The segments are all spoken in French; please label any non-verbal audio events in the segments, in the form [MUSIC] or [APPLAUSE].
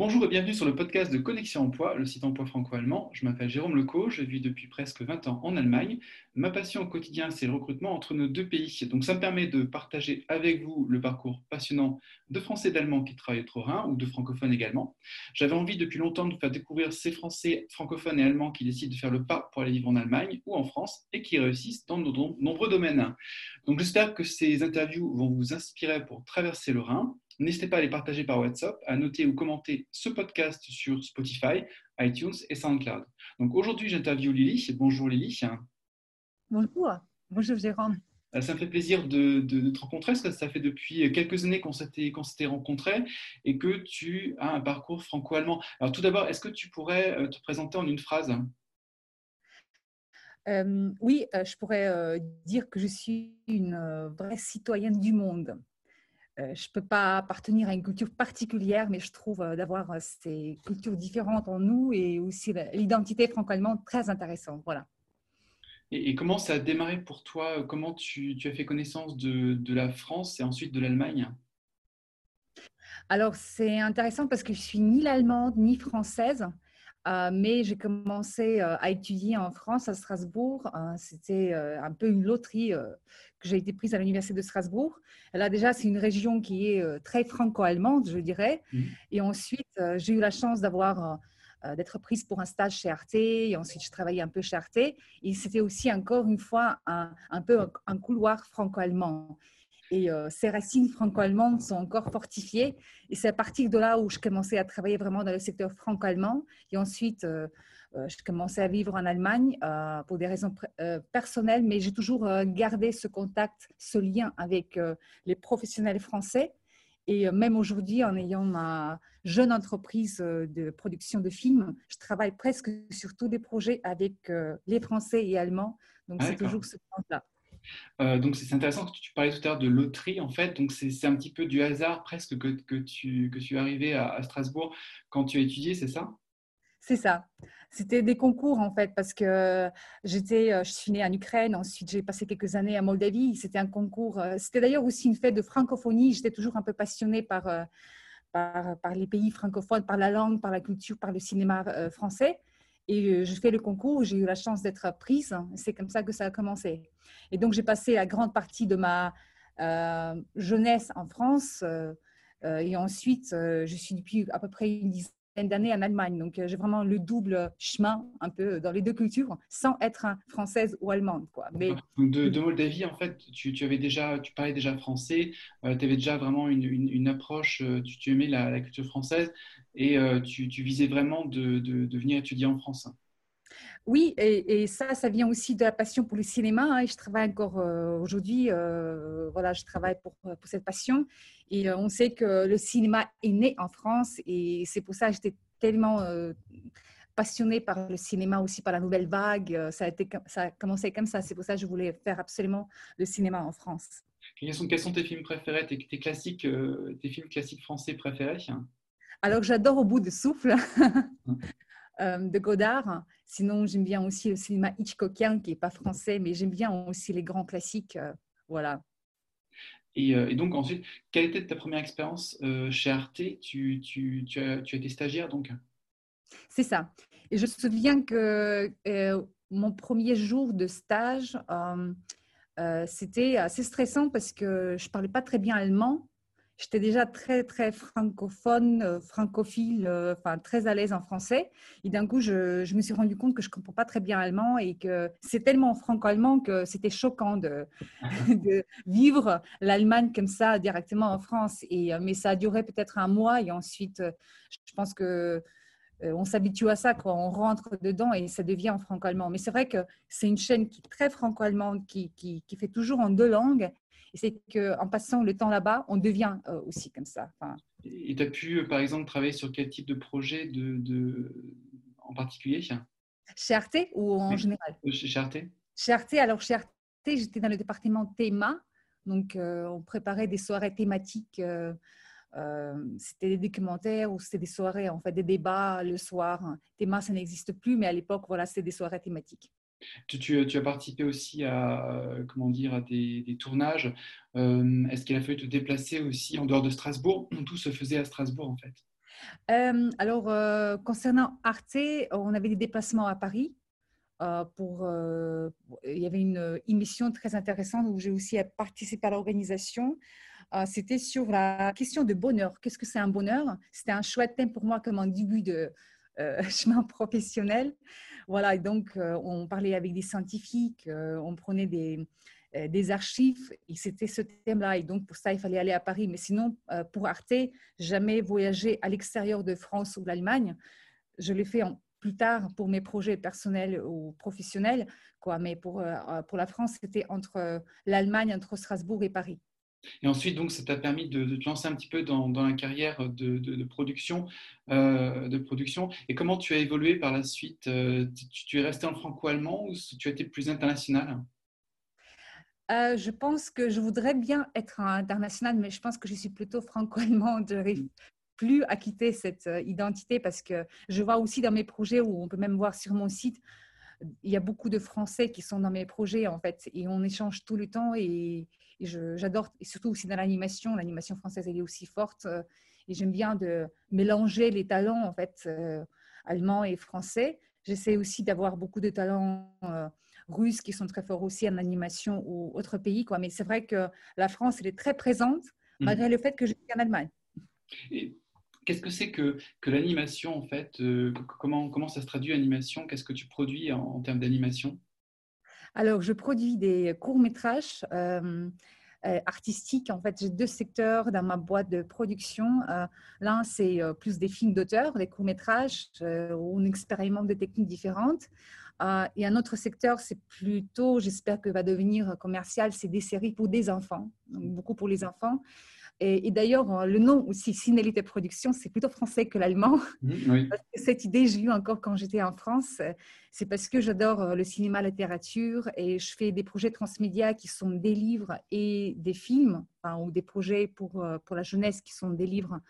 Bonjour et bienvenue sur le podcast de Connexion Emploi, le site emploi franco-allemand. Je m'appelle Jérôme Leco, je vis depuis presque 20 ans en Allemagne. Ma passion au quotidien, c'est le recrutement entre nos deux pays. Donc ça me permet de partager avec vous le parcours passionnant de Français et d'Allemands qui travaillent au Rhin ou de francophones également. J'avais envie depuis longtemps de vous faire découvrir ces Français francophones et allemands qui décident de faire le pas pour aller vivre en Allemagne ou en France et qui réussissent dans de nombreux domaines. Donc j'espère que ces interviews vont vous inspirer pour traverser le Rhin N'hésitez pas à les partager par WhatsApp, à noter ou commenter ce podcast sur Spotify, iTunes et SoundCloud. Donc aujourd'hui, j'interviewe Lily. Bonjour Lily. Bonjour. Bonjour Jérôme. Euh, ça me fait plaisir de, te rencontrer parce que ça fait depuis quelques années qu'on s'était rencontrés et que tu as un parcours franco-allemand. Alors tout d'abord, est-ce que tu pourrais euh, te présenter en une phrase? Euh, Oui, je pourrais dire que je suis une vraie citoyenne du monde. Euh, je ne peux pas appartenir à une culture particulière, mais je trouve euh, d'avoir euh, ces cultures différentes en nous et aussi l'identité franco-allemande très intéressante. Voilà. Et, comment ça a démarré pour toi? Comment tu, as fait connaissance de, de, la France et ensuite de l'Allemagne? Alors, c'est intéressant parce que je suis ni l'allemande ni française. Euh, mais j'ai commencé euh, à étudier en France, à Strasbourg. Euh, c'était un peu une loterie que j'ai été prise à l'Université de Strasbourg. Là, déjà, c'est une région qui est très franco-allemande, je dirais. Mmh. Et ensuite, j'ai eu la chance d'avoir d'être prise pour un stage chez Arte et ensuite je travaillais un peu chez Arte et c'était aussi encore une fois un, un peu un couloir franco-allemand et euh, ces racines franco-allemandes sont encore fortifiées. Et c'est à partir de là où je commençais à travailler vraiment dans le secteur franco-allemand. Et ensuite, euh, euh, je commençais à vivre en Allemagne pour des raisons personnelles, mais j'ai toujours gardé ce contact, ce lien avec les professionnels français. Et même aujourd'hui, en ayant ma jeune entreprise de production de films, je travaille presque sur tous des projets avec les Français et Allemands. Donc, c'est toujours ce point-là. Euh, donc c'est intéressant que tu parlais tout à l'heure de loterie en fait. Donc c'est un petit peu du hasard presque que, que, tu, que tu es arrivé à, Strasbourg quand tu as étudié, c'est ça? C'est ça. C'était des concours en fait parce que j'étais, euh, je suis née en Ukraine, ensuite j'ai passé quelques années à Moldavie. C'était un concours. Euh, c'était d'ailleurs aussi une fête de francophonie. J'étais toujours un peu passionnée par, par, les pays francophones, par la langue, par la culture, par le cinéma français. Et je fais le concours, j'ai eu la chance d'être prise. C'est comme ça que ça a commencé. Et donc, j'ai passé la grande partie de ma euh, jeunesse en France. Euh, euh, et ensuite, je suis depuis à peu près une dizaine d'années en Allemagne. Donc, j'ai vraiment le double chemin un peu dans les deux cultures sans être française ou allemande. Quoi. Mais... De, Moldavie, en fait, tu, avais déjà, tu parlais déjà français, tu avais déjà vraiment une, une, approche, tu, aimais la, culture française et tu, visais vraiment de, de, venir étudier en France. Oui, et, ça, ça vient aussi de la passion pour le cinéma. Hein, et je travaille encore euh, aujourd'hui, euh, voilà, je travaille pour, pour cette passion. Et euh, on sait que le cinéma est né en France et c'est pour ça que j'étais tellement passionnée par le cinéma, aussi par la nouvelle vague. Ça a, été, ça a commencé comme ça. C'est pour ça que je voulais faire absolument le cinéma en France. Quels sont, quels sont tes films préférés, tes, tes classiques, tes films classiques français préférés? Alors, j'adore Au bout de souffle. [LAUGHS] Euh, de Godard. Sinon, j'aime bien aussi le cinéma Hitchcockien, qui n'est pas français, mais j'aime bien aussi les grands classiques. Euh, voilà. Euh, et, donc, ensuite, quelle était ta première expérience chez Arte? Tu, tu, tu, as, tu, as, été stagiaire, donc? C'est ça. Et je me souviens que mon premier jour de stage, c'était assez stressant parce que je ne parlais pas très bien allemand j'étais déjà très, très francophone, euh, francophile, euh, enfin très à l'aise en français. Et d'un coup, je, me suis rendu compte que je ne comprends pas très bien allemand et que c'est tellement franco-allemand que c'était choquant [LAUGHS] de, vivre l'Allemagne comme ça directement en France. Et, euh, mais ça a duré peut-être un mois et ensuite, je pense que on s'habitue à ça quand on rentre dedans et ça devient en franco-allemand. Mais c'est vrai que c'est une chaîne qui est très franco-allemande, qui, qui, fait toujours en deux langues et c'est qu'en passant le temps là-bas, on devient euh, aussi comme ça. et tu as pu, euh, par exemple, travailler sur quel type de projet de, en particulier? Chez Arte ou en général? Euh, Chez Arte Chez Arte, alors chez Arte, j'étais dans le département théma. Donc, on préparait des soirées thématiques. c'était des documentaires ou c'était des soirées, en fait, des débats le soir. Théma, ça n'existe plus, mais à l'époque, voilà, c'était des soirées thématiques. Tu, as participé aussi à, comment dire, à des, tournages. Euh, est-ce qu'il a fallu te déplacer aussi en dehors de Strasbourg? Tout se faisait à Strasbourg, en fait? alors, concernant Arte, on avait des déplacements à Paris. pour, il y avait une émission très intéressante où j'ai aussi participé à l'organisation. C'était sur la question de bonheur. Qu'est-ce que c'est un bonheur? C'était un chouette thème pour moi comme un début de [LAUGHS] chemin professionnel. Voilà, donc on parlait avec des scientifiques, on prenait des, euh, des archives et c'était ce thème-là. Et donc, pour ça, il fallait aller à Paris. Mais sinon, euh, pour Arte, jamais voyager à l'extérieur de France ou de l'Allemagne. Je l'ai fait plus tard pour mes projets personnels ou professionnels. Quoi. Mais pour, euh, pour la France, c'était entre l'Allemagne, entre Strasbourg et Paris. Et ensuite, donc, ça t'a permis de, te lancer un petit peu dans, dans la carrière de, de, production, de production. Et comment tu as évolué par la suite tu, tu, es resté en franco-allemand ou tu as été plus international? Euh, je pense que je voudrais bien être international, mais je pense que je suis plutôt franco-allemande. Je n'arrive plus à quitter cette euh, identité parce que je vois aussi dans mes projets, où on peut même voir sur mon site, il y a beaucoup de Français qui sont dans mes projets en fait, et on échange tout le temps. Et, j'adore, et surtout aussi dans l'animation, l'animation française elle est aussi forte. Euh, et j'aime bien de mélanger les talents en fait allemands et français. J'essaie aussi d'avoir beaucoup de talents russes qui sont très forts aussi en animation ou autres pays. Quoi. Mais c'est vrai que la France, elle est très présente, mhm. malgré le fait que je suis en Allemagne. Qu'est-ce que c'est que, que l'animation, en fait euh, comment, comment ça se traduit, animation? Qu'est-ce que tu produis en, termes d'animation? Alors, je produis des courts-métrages. Euh, euh, artistiques. En fait, j'ai deux secteurs dans ma boîte de production. L'un, c'est plus des films d'auteur, des courts-métrages, où on expérimente des techniques différentes. Et un autre secteur, c'est plutôt, j'espère que va devenir commercial, c'est des séries pour des enfants, beaucoup pour les enfants. Et, d'ailleurs, euh, le nom aussi, Cinélité Production, c'est plutôt français que l'allemand. Mmh, [LAUGHS] cette idée, j'ai eu encore quand j'étais en France. C'est parce que j'adore euh, le cinéma, la littérature et je fais des projets transmédia qui sont des livres et des films, ou des projets pour, pour la jeunesse qui sont des livres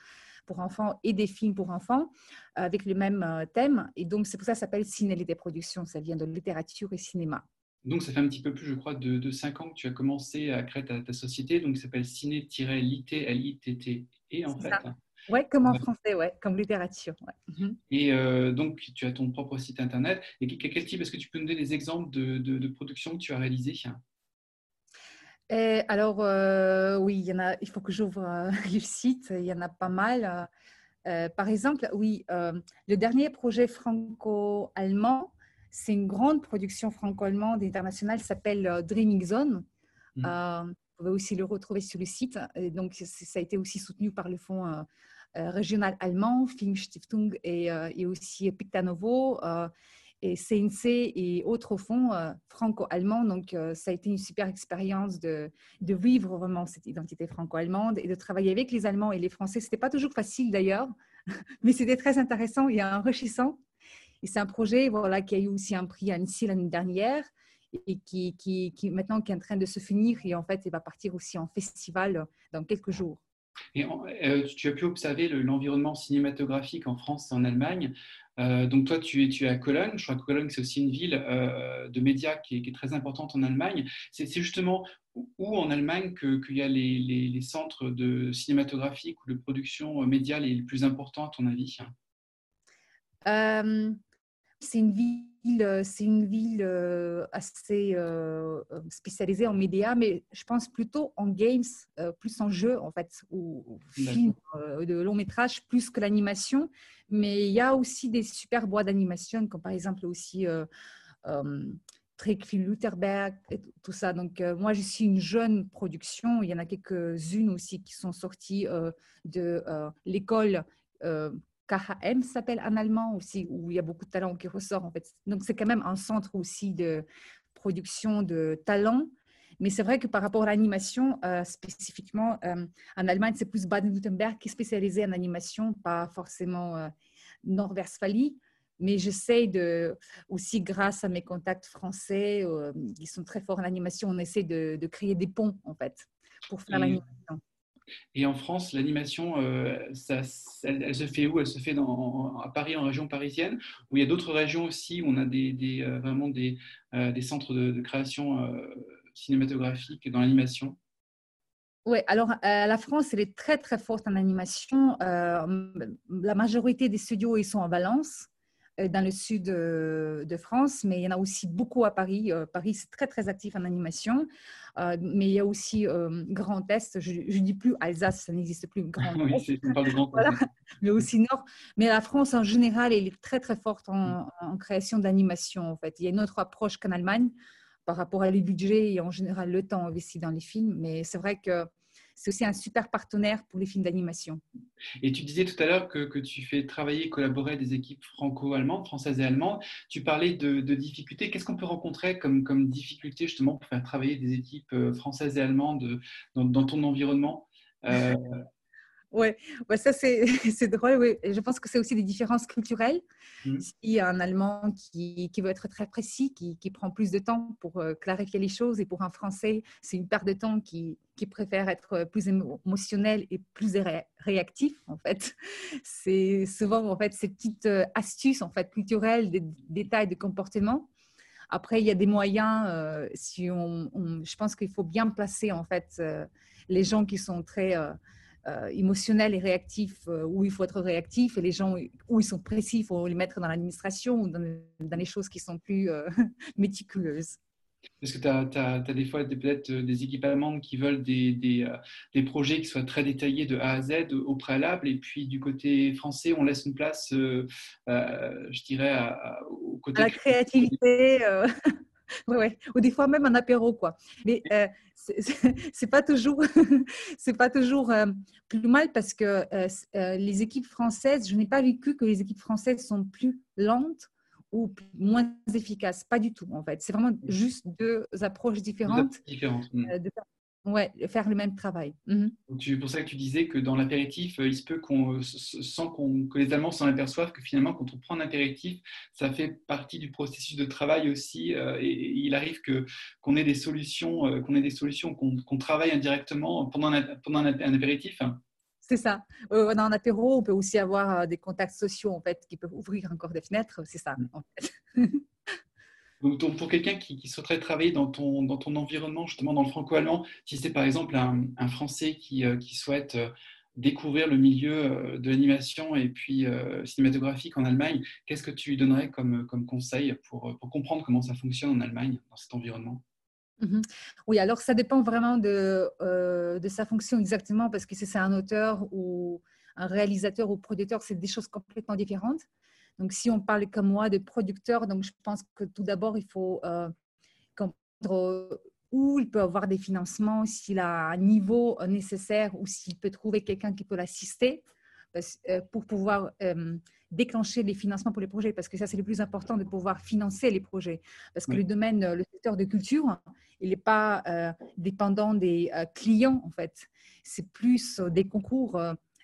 pour enfants et des films pour enfants euh, avec le même euh, thème. Et donc, c'est pour ça que ça s'appelle Ciné-Lité Production. Ça vient de littérature et cinéma. Donc, ça fait un petit peu plus, je crois, de, de 5 ans que tu as commencé à créer ta, société. Donc, ça s'appelle Ciné-Lité, L-I-T-T-E, en fait. Oui, comme en français, ouais, comme littérature. Mhm. Et euh, donc, tu as ton propre site internet. Et quel type, est-ce que tu peux nous donner des exemples de, de, de productions que tu as réalisées? Alors, euh, oui, il, y en a, il faut que j'ouvre euh, [LAUGHS] le site, il y en a pas mal. Euh, par exemple, oui, le dernier projet franco-allemand, c'est une grande production franco-allemande internationale, s'appelle Dreaming Zone. Mmh. vous pouvez aussi le retrouver sur le site. Et donc, ça a été aussi soutenu par le fonds régional allemand, Filmstiftung et, et aussi Pictanovo et CNC et autres fonds euh, franco-allemands. Donc, euh, ça a été une super expérience de, de, vivre vraiment cette identité franco-allemande et de travailler avec les Allemands et les Français. Ce n'était pas toujours facile d'ailleurs, [LAUGHS] mais c'était très intéressant et enrichissant. Et c'est un projet voilà, qui a eu aussi un prix à Annecy l'année dernière et qui, qui, qui, maintenant qui est en train de se finir et en fait, il va partir aussi en festival dans quelques jours. Et euh, tu as pu observer l'environnement cinématographique en France et en Allemagne. Euh, donc toi, tu es, tu es à Cologne. Je crois que Cologne, c'est aussi une ville euh, de médias qui est, très importante en Allemagne. C'est justement où en Allemagne qu'il y a les, les, centres de cinématographique ou de production médias les plus importants, à ton avis? C'est une ville euh, c'est une ville euh, assez euh, spécialisée en médias, mais je pense plutôt en games, plus en jeux en fait, ou, films de long métrage, plus que l'animation. Mais il y a aussi des super bois d'animation, comme par exemple aussi Trickfield Lutherberg, et tout ça. Donc, moi, je suis une jeune production. Il y en a quelques-unes aussi qui sont sorties de l'école KHM s'appelle en allemand aussi, où il y a beaucoup de talents qui ressortent en fait. Donc c'est quand même un centre aussi de production de talents. Mais c'est vrai que par rapport à l'animation, euh, spécifiquement, euh, en Allemagne, c'est plus Baden-Württemberg qui est spécialisé en animation, pas forcément euh, Nord-Westphalie. Mais j'essaie de, aussi grâce à mes contacts français, qui sont très forts en animation, on essaie de, de créer des ponts en fait pour faire l'animation. Et en France, l'animation, euh, elle, se fait où? Elle se fait à Paris, en région parisienne, ou il y a d'autres régions aussi où on a euh, vraiment des, euh, des, centres de, création cinématographique dans l'animation Oui, alors la France, elle est très très forte en animation. la majorité des studios, ils sont en Valence. Euh, dans le sud de France, mais il y en a aussi beaucoup à Paris. Euh, Paris, c'est très, très actif en animation. Euh, mais il y a aussi Grand Est, je ne dis plus Alsace, ça n'existe plus, Grand [LAUGHS] Est. [LAUGHS] mais aussi Nord. Mais la France, en général, elle est très, très forte en, en création d'animation, en fait. Il y a une autre approche qu'en Allemagne par rapport à les budgets et en général le temps investi dans les films. Mais c'est vrai que c'est aussi un super partenaire pour les films d'animation. Et tu disais tout à l'heure que, tu fais travailler et collaborer des équipes franco-allemandes, françaises et allemandes. Tu parlais de, difficultés. Qu'est-ce qu'on peut rencontrer comme, comme difficulté justement pour faire travailler des équipes euh, françaises et allemandes dans, ton environnement? Euh, Oui, ouais, ça c'est [LAUGHS] drôle. Ouais. Je pense que c'est aussi des différences culturelles. Mmh. Il y a un Allemand qui, qui, veut être très précis, qui, qui, prend plus de temps pour euh, clarifier les choses, et pour un Français, c'est une perte de temps qui, qui, préfère être plus émotionnel et plus réactif. En fait, c'est souvent en fait ces petites euh, astuces en fait culturelles, des détails de comportement. Après, il y a des moyens. Euh, si on, je pense qu'il faut bien placer en fait les gens qui sont très émotionnel et réactif euh, où il faut être réactif et les gens où ils sont précis, il faut les mettre dans l'administration ou dans, les choses qui sont plus euh, [LAUGHS] méticuleuses. Parce que tu as, des fois peut-être des équipes allemandes qui veulent des, des, des, projets qui soient très détaillés de A à Z au préalable, et puis du côté français, on laisse une place, je dirais, au côté... À la créativité. [LAUGHS] ouais, ouais. Ou des fois même un apéro, quoi. Mais euh, [LAUGHS] c'est pas toujours, [LAUGHS] c'est pas toujours euh, plus mal parce que euh, euh, les équipes françaises, je n'ai pas vécu que les équipes françaises sont plus lentes ou moins efficaces. Pas du tout, en fait. C'est vraiment juste deux approches différentes. différentes. Hmm. Ouais, faire le même travail. Mhm. C'est pour ça que tu disais que dans l'apéritif, euh, il se peut qu'on, euh, sans qu'on, que les Allemands s'en aperçoivent que finalement, quand on prend un apéritif, ça fait partie du processus de travail aussi. Euh, et, il arrive que, qu'on ait des solutions, qu'on ait des solutions, qu'on, travaille indirectement pendant un, pendant un, apéritif. C'est ça. dans un apéro, on peut aussi avoir des contacts sociaux en fait qui peuvent ouvrir encore des fenêtres. C'est ça. Mm. En fait. [LAUGHS] Donc, pour quelqu'un qui, souhaiterait travailler dans ton, dans ton environnement, justement dans le franco-allemand, si c'est par exemple un, Français qui, euh, qui, souhaite euh, découvrir le milieu euh, de l'animation et puis cinématographique en Allemagne, qu'est-ce que tu lui donnerais comme, comme conseil pour, pour, comprendre comment ça fonctionne en Allemagne, dans cet environnement? Mhm. Oui, alors ça dépend vraiment de, de sa fonction exactement, parce que si c'est un auteur ou un réalisateur ou producteur, c'est des choses complètement différentes. Donc, si on parle comme moi de producteur, donc je pense que tout d'abord, il faut euh, comprendre où il peut avoir des financements, s'il a un niveau nécessaire ou s'il peut trouver quelqu'un qui peut l'assister euh, pour pouvoir euh, déclencher les financements pour les projets, parce que ça, c'est le plus important de pouvoir financer les projets. Parce que le domaine, le secteur de culture, il n'est pas dépendant des clients, en fait. C'est plus des concours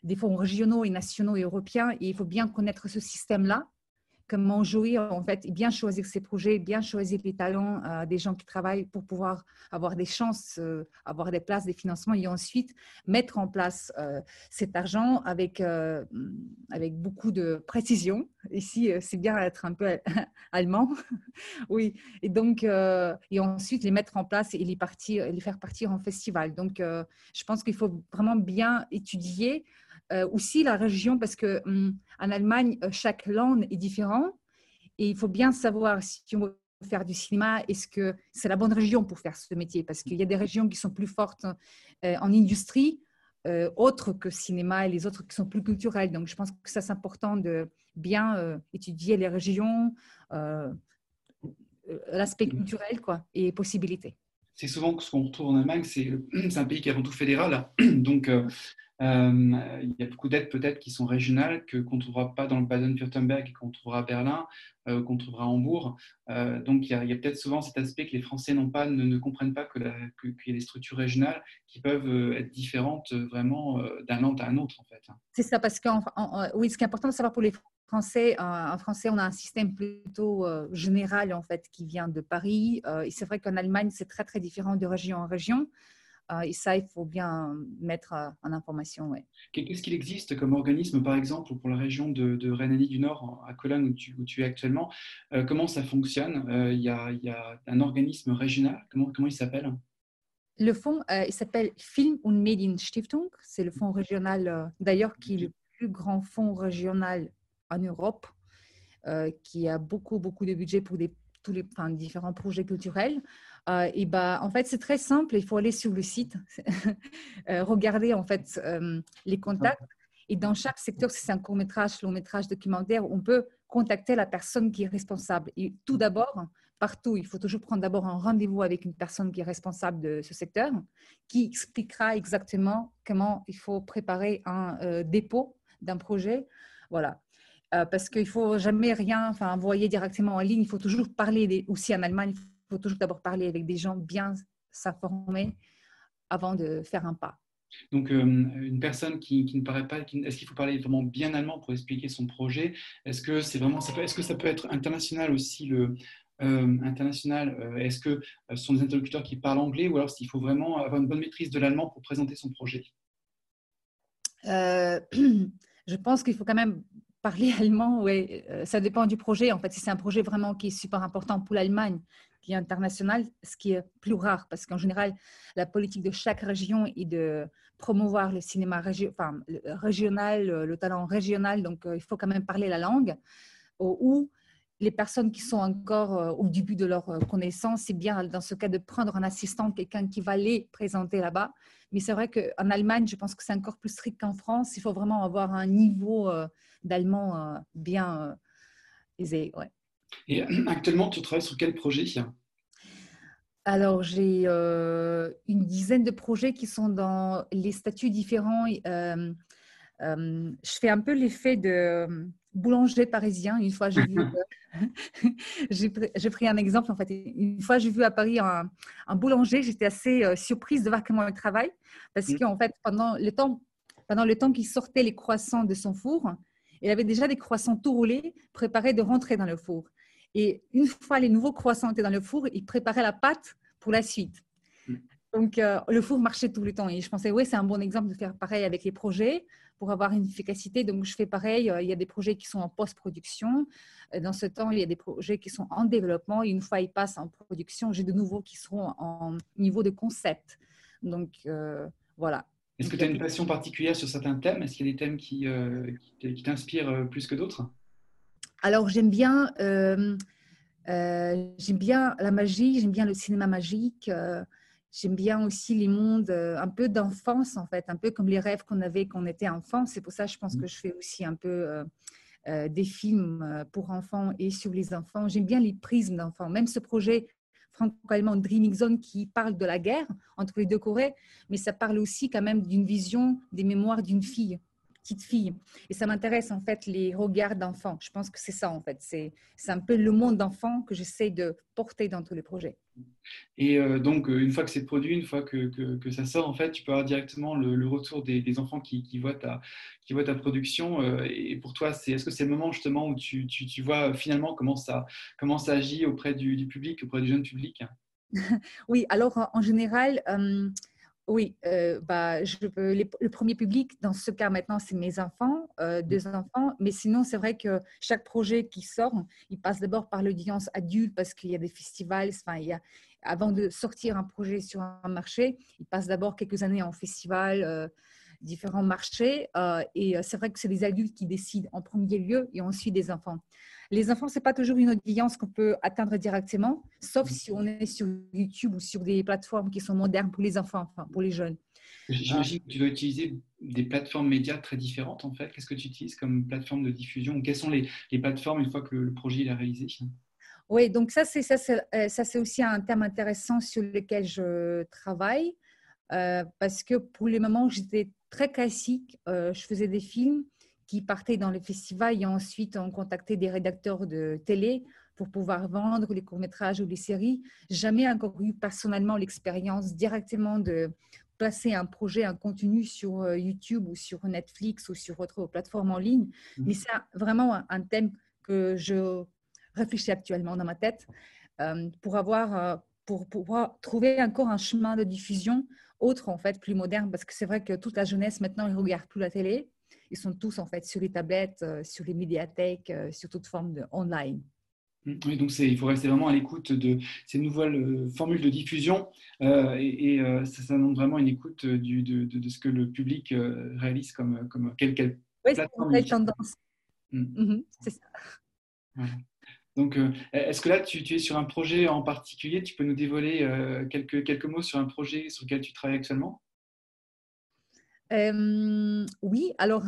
des fonds régionaux et nationaux et européens. Il faut bien connaître ce système-là, comment jouer en fait, et bien choisir ses projets, bien choisir les talents euh, des gens qui travaillent pour pouvoir avoir des chances, euh, avoir des places, des financements et ensuite mettre en place euh, cet argent avec, avec beaucoup de précision. Ici, c'est bien être un peu [LAUGHS] allemand. [LAUGHS] oui. Et donc, et ensuite les mettre en place et les faire partir en festival. Donc, je pense qu'il faut vraiment bien étudier euh, aussi la région, parce que hum, en Allemagne, euh, chaque langue est différente et il faut bien savoir si on veut faire du cinéma, est-ce que c'est la bonne région pour faire ce métier? Parce qu'il y a des régions qui sont plus fortes euh, en industrie, autres que cinéma, et les autres qui sont plus culturelles. Donc, je pense que ça, c'est important de bien étudier les régions, l'aspect culturel quoi, et possibilités. C'est souvent ce qu'on retrouve en Allemagne, c'est [CLEARS THROAT] un pays qui est avant tout fédéral. [CLEARS THROAT] Donc, euh, il y a beaucoup d'aides peut-être qui sont régionales, que, qu'on ne trouvera pas dans le Baden-Württemberg qu'on trouvera à Berlin, euh, qu'on trouvera à Hambourg. Euh, donc il y a, peut-être souvent cet aspect que les Français n'ont pas, ne, comprennent pas que qu'il y a des structures régionales qui peuvent être différentes vraiment d'un land à un autre en fait. C'est ça, parce que oui, ce qui est important de savoir pour les Français, en français, on a un système plutôt général en fait qui vient de Paris. et c'est vrai qu'en Allemagne, c'est très très différent de région en région. Euh, et ça, il faut bien mettre euh, en information. Ouais. Qu'est-ce qu'il existe comme organisme, par exemple, pour la région de, de Rhénanie du Nord, à Cologne, où tu, où tu es actuellement? Euh, Comment ça fonctionne? Il y, a, il y, a, un organisme régional? Comment, comment il s'appelle? Le fonds, il s'appelle Film und Medienstiftung. C'est le fonds régional, d'ailleurs, qui est le plus grand fonds régional en Europe, qui a beaucoup, beaucoup de budget pour tous les différents projets culturels. Euh, et bah, en fait, c'est très simple. Il faut aller sur le site, [LAUGHS] euh, regarder en fait euh, les contacts. Et dans chaque secteur, si c'est un court métrage, long métrage, documentaire, on peut contacter la personne qui est responsable. Et tout d'abord, partout, il faut toujours prendre d'abord un rendez-vous avec une personne qui est responsable de ce secteur, qui expliquera exactement comment il faut préparer un dépôt d'un projet. Voilà. Parce qu'il faut jamais rien envoyer directement en ligne. Il faut toujours parler aussi en Allemagne il faut toujours d'abord parler avec des gens bien s'informer avant de faire un pas. Donc, euh, une personne qui, ne paraît pas, est-ce qu'il faut parler vraiment bien allemand pour expliquer son projet? Est-ce que c'est vraiment, est-ce que ça peut être international aussi le euh, international euh, Est-ce que ce sont des interlocuteurs qui parlent anglais ou alors s'il faut vraiment avoir une bonne maîtrise de l'allemand pour présenter son projet? [CLEARS THROAT] Je pense qu'il faut quand même parler [LAUGHS] allemand. Oui, ça dépend du projet. En fait, si c'est un projet vraiment qui est super important pour l'Allemagne, qui est international, ce qui est plus rare parce qu'en général, la politique de chaque région est de promouvoir le cinéma enfin, régional, le talent régional, donc euh, il faut quand même parler la langue. Ou les personnes qui sont encore euh, au début de leur euh, connaissance, c'est bien dans ce cas de prendre un assistant, quelqu'un qui va les présenter là-bas. Mais c'est vrai qu'en Allemagne, je pense que c'est encore plus strict qu'en France. Il faut vraiment avoir un niveau d'allemand bien aisé. Ouais. Et [CLEARS THROAT] actuellement, tu travailles sur quel projet? Alors, j'ai euh, une dizaine de projets qui sont dans les statuts différents. Euh, euh, je fais un peu l'effet de boulanger parisien. Une fois, j'ai vu, [LAUGHS] [LAUGHS] j'ai pris un exemple. En fait, une fois, j'ai vu à Paris un, boulanger. J'étais assez surprise de voir comment il travaille parce mmh. qu'en fait, pendant le temps, pendant le temps qu'il sortait les croissants de son four, il avait déjà des croissants tout roulés, préparés de rentrer dans le four. Et une fois les nouveaux croissants étaient dans le four, il préparait la pâte pour la suite. Mm. Donc, euh, le four marchait tout le temps. Et je pensais, oui, c'est un bon exemple de faire pareil avec les projets pour avoir une efficacité. Donc, je fais pareil. Euh, il y a des projets qui sont en post-production. Euh, dans ce temps, il y a des projets qui sont en développement. Et une fois ils passent en production, j'ai de nouveaux qui seront en niveau de concept. Donc, voilà. Est-ce que tu as une passion particulière sur certains thèmes? Est-ce qu'il y a des thèmes qui, qui t'inspirent plus que d'autres? Alors, j'aime bien, euh, euh, j'aime bien la magie, j'aime bien le cinéma magique, euh, j'aime bien aussi les mondes un peu d'enfance, en fait, un peu comme les rêves qu'on avait quand on était enfant. C'est pour ça, je pense que je fais aussi un peu des films pour enfants et sur les enfants. J'aime bien les prismes d'enfants. Même ce projet franco-allemand Dreaming Zone qui parle de la guerre entre les deux Corées, mais ça parle aussi quand même d'une vision des mémoires d'une fille petite fille. Et ça m'intéresse en fait les regards d'enfants. Je pense que c'est ça en fait. C'est un peu le monde d'enfant que j'essaie de porter dans tous les projets. Et euh, donc, euh, une fois que c'est produit, une fois que, que, ça sort, en fait, tu peux avoir directement le, retour des, enfants qui, qui, voient ta, qui voient ta production. Euh, et pour toi, est-ce que c'est le moment justement où tu, tu, tu, vois finalement comment ça, comment ça agit auprès du, du public, auprès du jeune public? [LAUGHS] Oui, alors en général, oui, euh, bah, je le premier public, dans ce cas maintenant, c'est mes enfants, euh, mmh. deux enfants. Mais sinon, c'est vrai que chaque projet qui sort, il passe d'abord par l'audience adulte parce qu'il y a des festivals. Enfin, il y a, avant de sortir un projet sur un marché, il passe d'abord quelques années en festival, euh, différents marchés. et c'est vrai que c'est les adultes qui décident en premier lieu et ensuite des enfants. Les enfants, ce n'est pas toujours une audience qu'on peut atteindre directement, sauf si on est sur YouTube ou sur des plateformes qui sont modernes pour les enfants, enfin pour les jeunes. J'imagine que tu dois utiliser des plateformes médias très différentes en fait. Qu'est-ce que tu utilises comme plateforme de diffusion Quelles sont les, plateformes une fois que le projet est réalisé? Oui, donc ça c'est ça c'est euh, aussi un thème intéressant sur lequel je travaille euh, parce que pour le moment j'étais très classique. Euh, je faisais des films qui partaient dans les festivals et ensuite ont contacté des rédacteurs de télé pour pouvoir vendre les courts-métrages ou les séries. Jamais encore eu personnellement l'expérience directement de placer un projet, un contenu sur euh, YouTube ou sur Netflix ou sur autre plateforme en ligne. Mmh. Mais c'est vraiment un thème que je réfléchis actuellement dans ma tête euh, pour avoir, pour pouvoir trouver encore un chemin de diffusion autre en fait, plus moderne, parce que c'est vrai que toute la jeunesse maintenant, ils regardent plus la télé ils sont tous en fait sur les tablettes, euh, sur les médiathèques, euh, sur toute forme de online. Mmh. Oui, donc il faut rester vraiment à l'écoute de ces nouvelles euh, formules de diffusion euh, et, euh, ça, ça demande vraiment une écoute du, de, de, ce que le public réalise comme, comme quelle, quelle oui, plateforme. tendance. Mmh. Mmh, c'est ça. Donc, est-ce que là, tu, tu, es sur un projet en particulier? Tu peux nous dévoiler quelques, quelques mots sur un projet sur lequel tu travailles actuellement? Oui, alors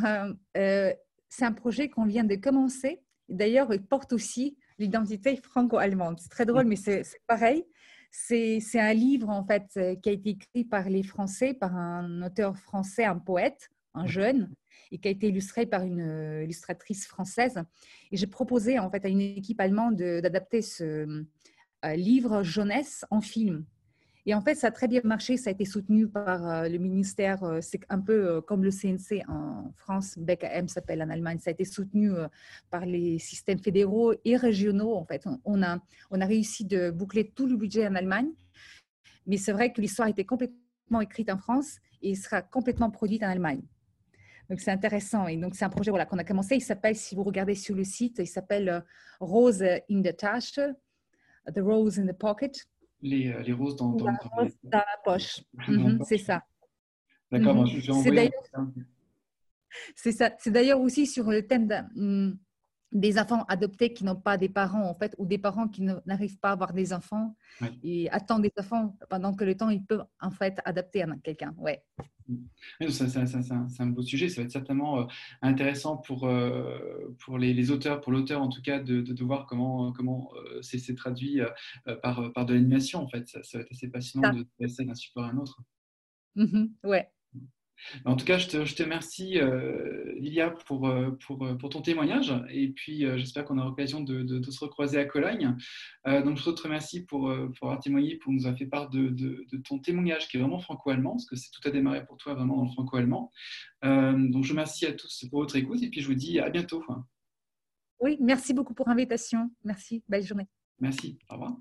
c'est un projet qu'on vient de commencer. D'ailleurs, il porte aussi l'identité franco-allemande. C'est très drôle, mais c'est pareil. C'est un livre, en fait, euh, qui a été écrit par les Français, par un auteur français, un poète, un jeune, et qui a été illustré par une euh, illustratrice française. Et j'ai proposé, en fait, à une équipe allemande d'adapter ce euh, livre jeunesse en film. Et en fait, ça a très bien marché. Ça a été soutenu par euh, le ministère. C'est un peu comme le CNC en France, BKM s'appelle en Allemagne. Ça a été soutenu par les systèmes fédéraux et régionaux. En fait, on a, on a réussi de boucler tout le budget en Allemagne. Mais c'est vrai que l'histoire été complètement écrite en France et sera complètement produite en Allemagne. Donc c'est intéressant. Et donc c'est un projet voilà, qu'on a commencé. Il s'appelle, si vous regardez sur le site, il s'appelle Rose in the Tasche, The Rose in the Pocket les, euh, les roses dans, dans, la, dans la poche. Mhm, c'est ça. D'accord, mm -hmm. je vais envoyer. C'est ça. C'est d'ailleurs aussi sur le thème hmm, des enfants adoptés qui n'ont pas des parents, en fait, ou des parents qui n'arrivent pas à avoir des enfants et attendent des enfants pendant que le temps, ils peuvent en fait adapter à quelqu'un. Ouais. C'est un beau sujet. Ça va être certainement euh, intéressant pour, euh, pour les, auteurs, pour l'auteur en tout cas, de, de, voir comment, comment euh, c'est traduit par, par de l'animation. En fait, ça, va être assez passionnant de passer d'un support à un autre. Mm-hmm. ouais. En tout cas, je te, je te remercie, euh, Lilia, pour, euh, pour, euh, pour, ton témoignage. Et puis, j'espère qu'on aura l'occasion de, de, se recroiser à Cologne. donc, je te remercie pour, pour avoir témoigné, pour nous avoir fait part de, de ton témoignage qui est vraiment franco-allemand, parce que c'est tout a démarré pour toi vraiment dans le franco-allemand. donc, je remercie à tous pour votre écoute et puis je vous dis à bientôt. Oui, merci beaucoup pour l'invitation. Merci. Belle journée. Merci. Au revoir.